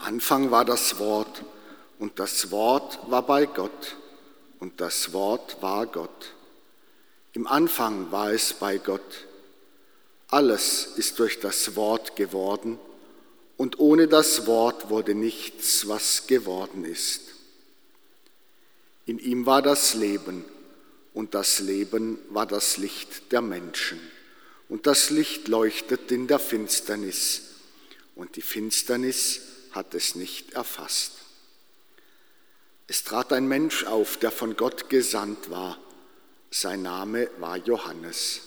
Anfang war das Wort und das Wort war bei Gott und das Wort war Gott. Im Anfang war es bei Gott. Alles ist durch das Wort geworden und ohne das Wort wurde nichts, was geworden ist. In ihm war das Leben und das Leben war das Licht der Menschen. Und das Licht leuchtet in der Finsternis und die Finsternis hat es nicht erfasst. Es trat ein Mensch auf, der von Gott gesandt war. Sein Name war Johannes.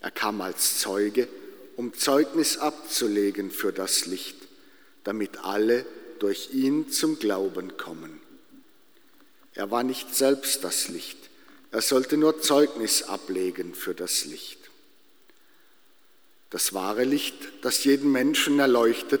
Er kam als Zeuge, um Zeugnis abzulegen für das Licht, damit alle durch ihn zum Glauben kommen. Er war nicht selbst das Licht, er sollte nur Zeugnis ablegen für das Licht. Das wahre Licht, das jeden Menschen erleuchtet,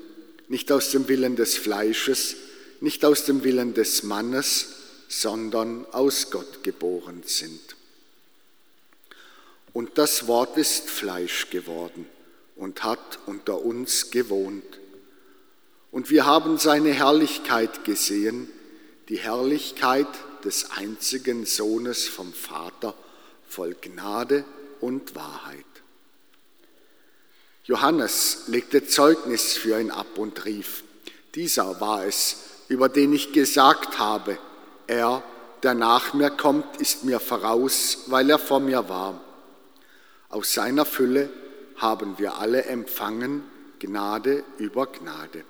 nicht aus dem Willen des Fleisches, nicht aus dem Willen des Mannes, sondern aus Gott geboren sind. Und das Wort ist Fleisch geworden und hat unter uns gewohnt. Und wir haben seine Herrlichkeit gesehen, die Herrlichkeit des einzigen Sohnes vom Vater, voll Gnade und Wahrheit. Johannes legte Zeugnis für ihn ab und rief, dieser war es, über den ich gesagt habe, er, der nach mir kommt, ist mir voraus, weil er vor mir war. Aus seiner Fülle haben wir alle empfangen Gnade über Gnade.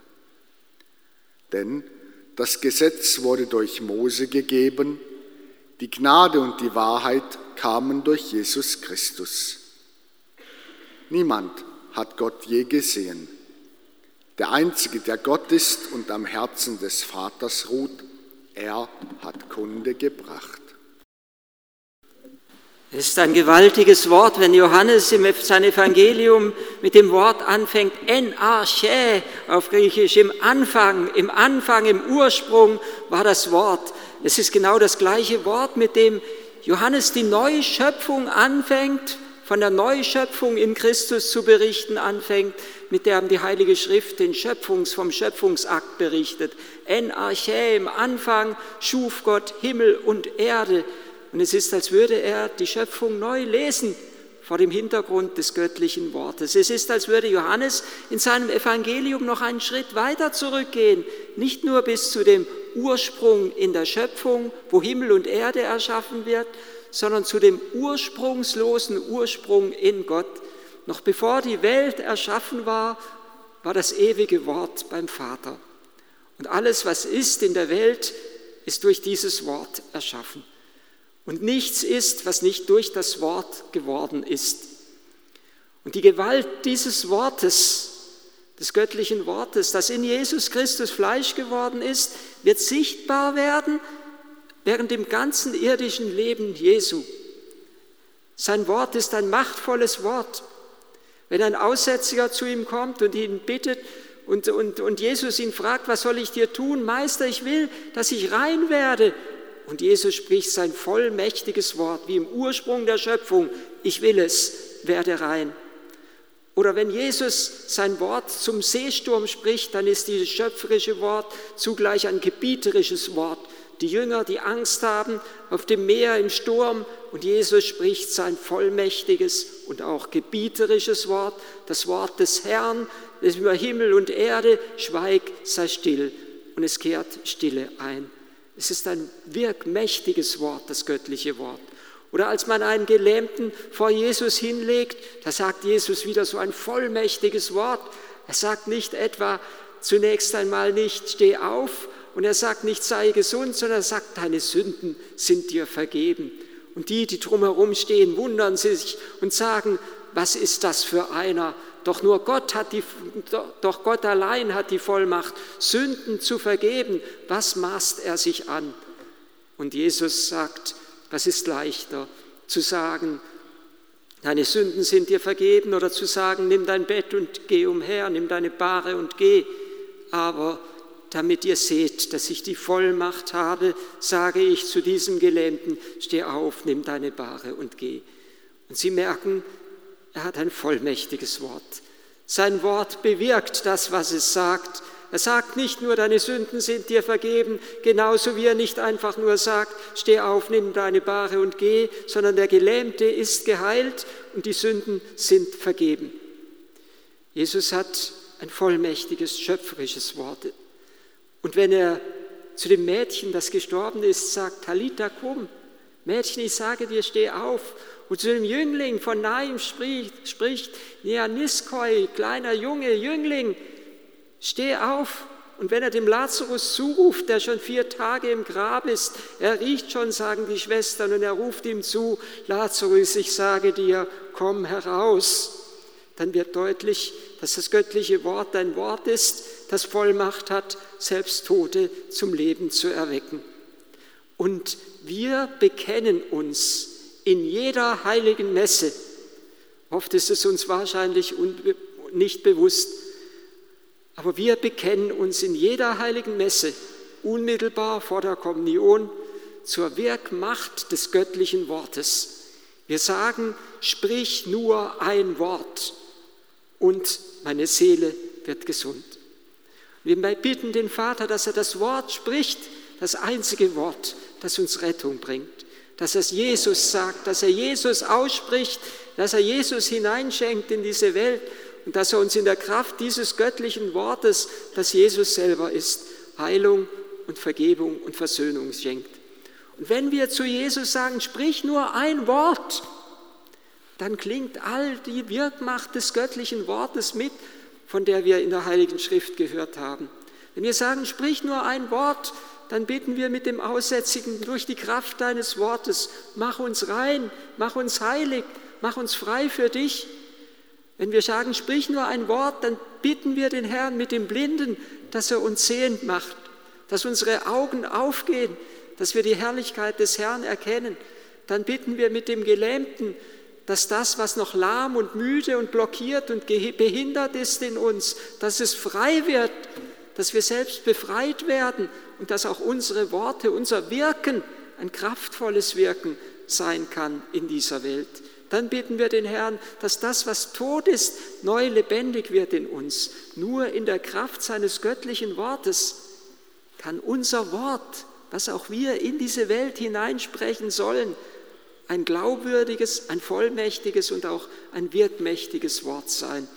Denn das Gesetz wurde durch Mose gegeben, die Gnade und die Wahrheit kamen durch Jesus Christus. Niemand hat Gott je gesehen. Der Einzige, der Gott ist und am Herzen des Vaters ruht, er hat Kunde gebracht. Es ist ein gewaltiges Wort, wenn Johannes sein Evangelium mit dem Wort anfängt, en arche auf Griechisch, im Anfang, im Anfang, im Ursprung war das Wort. Es ist genau das gleiche Wort, mit dem Johannes die Neuschöpfung anfängt, von der Neuschöpfung in Christus zu berichten anfängt, mit der die Heilige Schrift den Schöpfungs, vom Schöpfungsakt berichtet. En arche, im Anfang schuf Gott Himmel und Erde. Und es ist, als würde er die Schöpfung neu lesen vor dem Hintergrund des göttlichen Wortes. Es ist, als würde Johannes in seinem Evangelium noch einen Schritt weiter zurückgehen, nicht nur bis zu dem Ursprung in der Schöpfung, wo Himmel und Erde erschaffen wird, sondern zu dem ursprungslosen Ursprung in Gott. Noch bevor die Welt erschaffen war, war das ewige Wort beim Vater. Und alles, was ist in der Welt, ist durch dieses Wort erschaffen. Und nichts ist, was nicht durch das Wort geworden ist. Und die Gewalt dieses Wortes, des göttlichen Wortes, das in Jesus Christus Fleisch geworden ist, wird sichtbar werden während dem ganzen irdischen Leben Jesu. Sein Wort ist ein machtvolles Wort. Wenn ein Aussätziger zu ihm kommt und ihn bittet und, und, und Jesus ihn fragt, was soll ich dir tun? Meister, ich will, dass ich rein werde. Und Jesus spricht sein vollmächtiges Wort, wie im Ursprung der Schöpfung, ich will es, werde rein. Oder wenn Jesus sein Wort zum Seesturm spricht, dann ist dieses schöpferische Wort zugleich ein gebieterisches Wort. Die Jünger, die Angst haben auf dem Meer im Sturm und Jesus spricht sein vollmächtiges und auch gebieterisches Wort, das Wort des Herrn, das über Himmel und Erde, schweig, sei still. Und es kehrt Stille ein. Es ist ein wirkmächtiges Wort, das göttliche Wort. Oder als man einen Gelähmten vor Jesus hinlegt, da sagt Jesus wieder so ein vollmächtiges Wort. Er sagt nicht etwa zunächst einmal nicht, steh auf, und er sagt nicht, sei gesund, sondern er sagt, deine Sünden sind dir vergeben. Und die, die drumherum stehen, wundern sich und sagen, was ist das für einer? Doch nur Gott hat die, doch Gott allein hat die Vollmacht, Sünden zu vergeben. Was maßt er sich an? Und Jesus sagt, was ist leichter, zu sagen, deine Sünden sind dir vergeben oder zu sagen, nimm dein Bett und geh umher, nimm deine Bahre und geh. Aber damit ihr seht, dass ich die Vollmacht habe, sage ich zu diesem Gelähmten, steh auf, nimm deine Bahre und geh. Und sie merken, er hat ein vollmächtiges Wort. Sein Wort bewirkt das, was es sagt. Er sagt nicht nur, deine Sünden sind dir vergeben, genauso wie er nicht einfach nur sagt, steh auf, nimm deine Bahre und geh, sondern der Gelähmte ist geheilt und die Sünden sind vergeben. Jesus hat ein vollmächtiges, schöpferisches Wort. Und wenn er zu dem Mädchen, das gestorben ist, sagt, Talita, komm, Mädchen, ich sage dir, steh auf. Und zu dem Jüngling von Naim spricht, spricht Neaniskoi, kleiner Junge, Jüngling, steh auf. Und wenn er dem Lazarus zuruft, der schon vier Tage im Grab ist, er riecht schon, sagen die Schwestern, und er ruft ihm zu, Lazarus, ich sage dir, komm heraus, dann wird deutlich, dass das göttliche Wort ein Wort ist, das Vollmacht hat, selbst Tote zum Leben zu erwecken. Und wir bekennen uns in jeder heiligen Messe, oft ist es uns wahrscheinlich nicht bewusst, aber wir bekennen uns in jeder heiligen Messe unmittelbar vor der Kommunion zur Wirkmacht des göttlichen Wortes. Wir sagen, sprich nur ein Wort und meine Seele wird gesund. Wir bitten den Vater, dass er das Wort spricht, das einzige Wort, das uns Rettung bringt. Dass er Jesus sagt, dass er Jesus ausspricht, dass er Jesus hineinschenkt in diese Welt und dass er uns in der Kraft dieses göttlichen Wortes, das Jesus selber ist, Heilung und Vergebung und Versöhnung schenkt. Und wenn wir zu Jesus sagen, sprich nur ein Wort, dann klingt all die Wirkmacht des göttlichen Wortes mit, von der wir in der Heiligen Schrift gehört haben. Wenn wir sagen, sprich nur ein Wort, dann bitten wir mit dem Aussätzigen durch die Kraft deines Wortes, mach uns rein, mach uns heilig, mach uns frei für dich. Wenn wir sagen, sprich nur ein Wort, dann bitten wir den Herrn mit dem Blinden, dass er uns sehend macht, dass unsere Augen aufgehen, dass wir die Herrlichkeit des Herrn erkennen. Dann bitten wir mit dem Gelähmten, dass das, was noch lahm und müde und blockiert und behindert ist in uns, dass es frei wird, dass wir selbst befreit werden und dass auch unsere Worte, unser Wirken ein kraftvolles Wirken sein kann in dieser Welt. Dann bitten wir den Herrn, dass das, was tot ist, neu lebendig wird in uns. Nur in der Kraft seines göttlichen Wortes kann unser Wort, was auch wir in diese Welt hineinsprechen sollen, ein glaubwürdiges, ein vollmächtiges und auch ein wirkmächtiges Wort sein.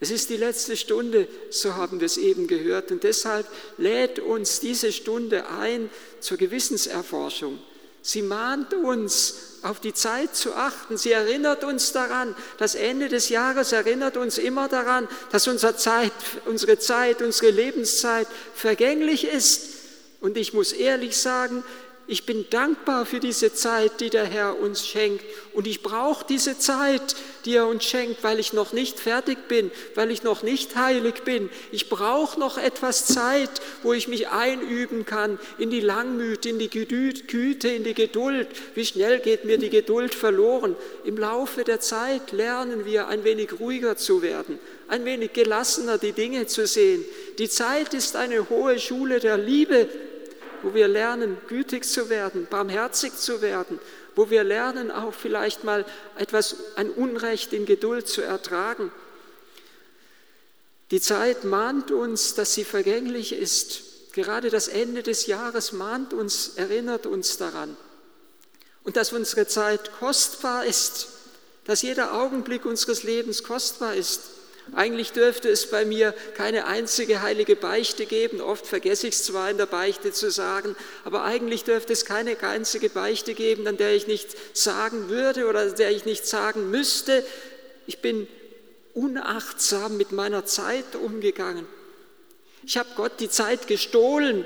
Es ist die letzte Stunde, so haben wir es eben gehört. Und deshalb lädt uns diese Stunde ein zur Gewissenserforschung. Sie mahnt uns, auf die Zeit zu achten. Sie erinnert uns daran, das Ende des Jahres erinnert uns immer daran, dass unsere Zeit, unsere Zeit, unsere Lebenszeit vergänglich ist. Und ich muss ehrlich sagen, ich bin dankbar für diese Zeit, die der Herr uns schenkt. Und ich brauche diese Zeit, die er uns schenkt, weil ich noch nicht fertig bin, weil ich noch nicht heilig bin. Ich brauche noch etwas Zeit, wo ich mich einüben kann in die Langmüt, in die Güte, in die Geduld. Wie schnell geht mir die Geduld verloren? Im Laufe der Zeit lernen wir ein wenig ruhiger zu werden, ein wenig gelassener die Dinge zu sehen. Die Zeit ist eine hohe Schule der Liebe wo wir lernen, gütig zu werden, barmherzig zu werden, wo wir lernen, auch vielleicht mal etwas, ein Unrecht in Geduld zu ertragen. Die Zeit mahnt uns, dass sie vergänglich ist. Gerade das Ende des Jahres mahnt uns, erinnert uns daran. Und dass unsere Zeit kostbar ist, dass jeder Augenblick unseres Lebens kostbar ist. Eigentlich dürfte es bei mir keine einzige heilige Beichte geben. Oft vergesse ich es zwar in der Beichte zu sagen, aber eigentlich dürfte es keine einzige Beichte geben, an der ich nicht sagen würde oder der ich nicht sagen müsste. Ich bin unachtsam mit meiner Zeit umgegangen. Ich habe Gott die Zeit gestohlen,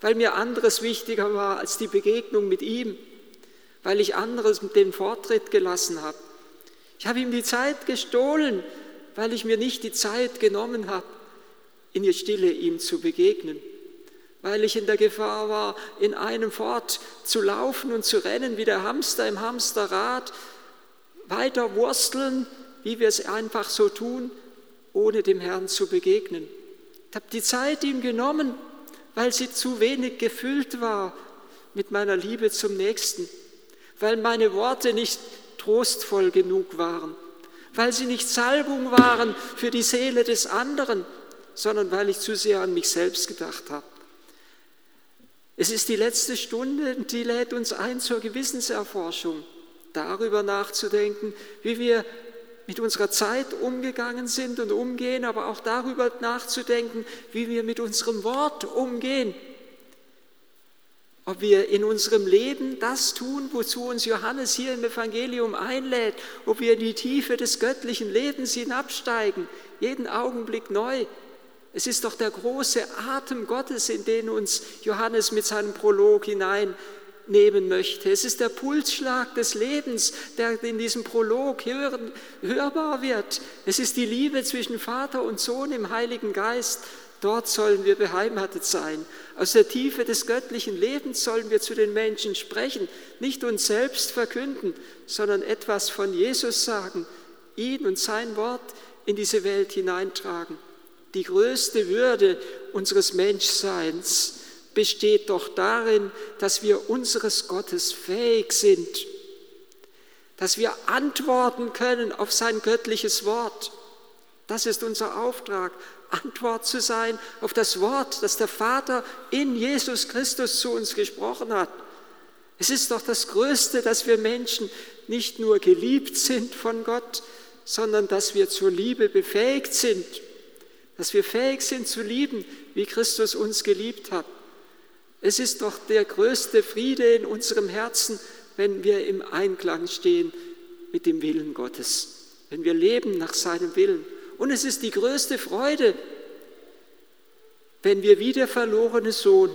weil mir anderes wichtiger war als die Begegnung mit ihm, weil ich anderes den Vortritt gelassen habe. Ich habe ihm die Zeit gestohlen, weil ich mir nicht die Zeit genommen habe, in der Stille ihm zu begegnen, weil ich in der Gefahr war, in einem fort zu laufen und zu rennen wie der Hamster im Hamsterrad, weiter wursteln, wie wir es einfach so tun, ohne dem Herrn zu begegnen. Ich habe die Zeit ihm genommen, weil sie zu wenig gefüllt war mit meiner Liebe zum Nächsten, weil meine Worte nicht trostvoll genug waren, weil sie nicht Salbung waren für die Seele des anderen, sondern weil ich zu sehr an mich selbst gedacht habe. Es ist die letzte Stunde, die lädt uns ein zur Gewissenserforschung, darüber nachzudenken, wie wir mit unserer Zeit umgegangen sind und umgehen, aber auch darüber nachzudenken, wie wir mit unserem Wort umgehen. Ob wir in unserem Leben das tun, wozu uns Johannes hier im Evangelium einlädt, ob wir in die Tiefe des göttlichen Lebens hinabsteigen, jeden Augenblick neu. Es ist doch der große Atem Gottes, in den uns Johannes mit seinem Prolog hineinnehmen möchte. Es ist der Pulsschlag des Lebens, der in diesem Prolog hören, hörbar wird. Es ist die Liebe zwischen Vater und Sohn im Heiligen Geist. Dort sollen wir beheimatet sein. Aus der Tiefe des göttlichen Lebens sollen wir zu den Menschen sprechen, nicht uns selbst verkünden, sondern etwas von Jesus sagen, ihn und sein Wort in diese Welt hineintragen. Die größte Würde unseres Menschseins besteht doch darin, dass wir unseres Gottes fähig sind, dass wir antworten können auf sein göttliches Wort. Das ist unser Auftrag, Antwort zu sein auf das Wort, das der Vater in Jesus Christus zu uns gesprochen hat. Es ist doch das Größte, dass wir Menschen nicht nur geliebt sind von Gott, sondern dass wir zur Liebe befähigt sind, dass wir fähig sind zu lieben, wie Christus uns geliebt hat. Es ist doch der größte Friede in unserem Herzen, wenn wir im Einklang stehen mit dem Willen Gottes, wenn wir leben nach seinem Willen. Und es ist die größte Freude, wenn wir wie der verlorene Sohn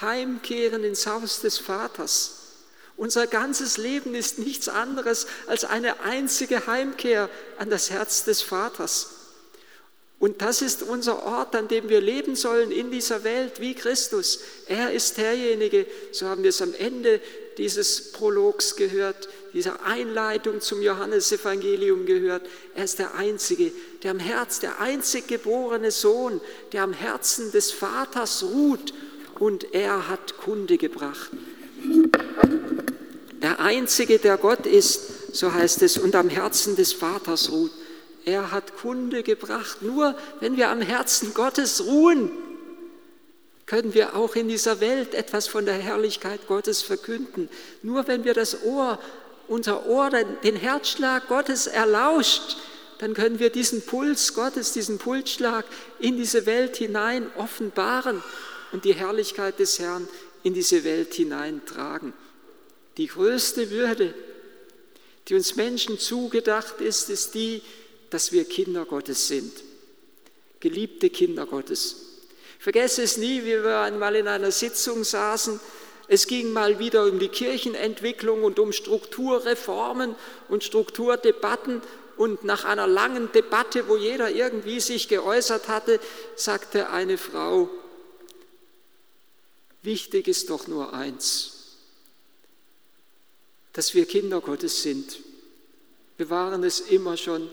heimkehren ins Haus des Vaters. Unser ganzes Leben ist nichts anderes als eine einzige Heimkehr an das Herz des Vaters. Und das ist unser Ort, an dem wir leben sollen in dieser Welt wie Christus. Er ist derjenige, so haben wir es am Ende dieses Prologs gehört, dieser Einleitung zum Johannesevangelium gehört. Er ist der Einzige, der am Herz, der einzig geborene Sohn, der am Herzen des Vaters ruht und er hat Kunde gebracht. Der Einzige, der Gott ist, so heißt es, und am Herzen des Vaters ruht. Er hat Kunde gebracht. Nur wenn wir am Herzen Gottes ruhen, können wir auch in dieser Welt etwas von der Herrlichkeit Gottes verkünden. Nur wenn wir das Ohr, unser Ohr, den Herzschlag Gottes erlauscht, dann können wir diesen Puls Gottes, diesen Pulsschlag in diese Welt hinein offenbaren und die Herrlichkeit des Herrn in diese Welt hineintragen. Die größte Würde, die uns Menschen zugedacht ist, ist die, dass wir Kinder Gottes sind, geliebte Kinder Gottes. Vergesse es nie, wie wir einmal in einer Sitzung saßen. Es ging mal wieder um die Kirchenentwicklung und um Strukturreformen und Strukturdebatten. Und nach einer langen Debatte, wo jeder irgendwie sich geäußert hatte, sagte eine Frau, wichtig ist doch nur eins, dass wir Kinder Gottes sind. Wir waren es immer schon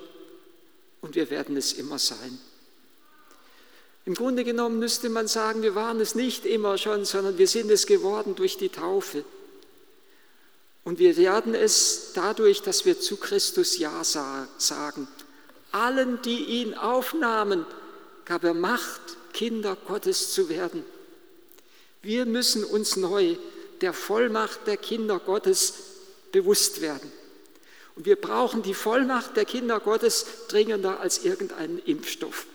und wir werden es immer sein. Im Grunde genommen müsste man sagen, wir waren es nicht immer schon, sondern wir sind es geworden durch die Taufe. Und wir werden es dadurch, dass wir zu Christus Ja sagen. Allen, die ihn aufnahmen, gab er Macht, Kinder Gottes zu werden. Wir müssen uns neu der Vollmacht der Kinder Gottes bewusst werden. Und wir brauchen die Vollmacht der Kinder Gottes dringender als irgendeinen Impfstoff.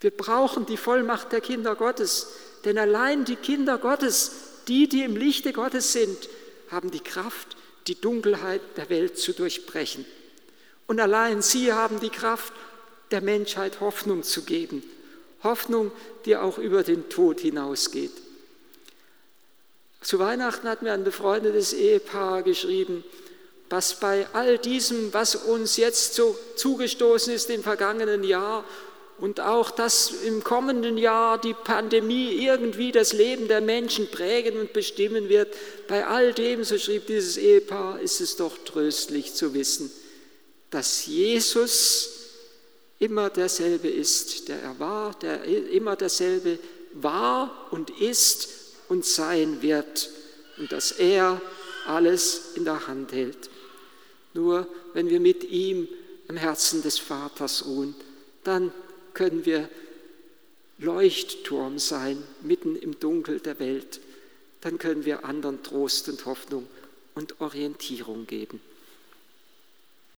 Wir brauchen die Vollmacht der Kinder Gottes, denn allein die Kinder Gottes, die, die im Lichte Gottes sind, haben die Kraft, die Dunkelheit der Welt zu durchbrechen. Und allein sie haben die Kraft, der Menschheit Hoffnung zu geben. Hoffnung, die auch über den Tod hinausgeht. Zu Weihnachten hat mir ein befreundetes Ehepaar geschrieben, was bei all diesem, was uns jetzt so zugestoßen ist im vergangenen Jahr und auch, dass im kommenden Jahr die Pandemie irgendwie das Leben der Menschen prägen und bestimmen wird, bei all dem, so schrieb dieses Ehepaar, ist es doch tröstlich zu wissen, dass Jesus immer derselbe ist, der er war, der immer derselbe war und ist und sein wird und dass er alles in der Hand hält. Nur wenn wir mit ihm im Herzen des Vaters ruhen, dann können wir Leuchtturm sein mitten im Dunkel der Welt. Dann können wir anderen Trost und Hoffnung und Orientierung geben.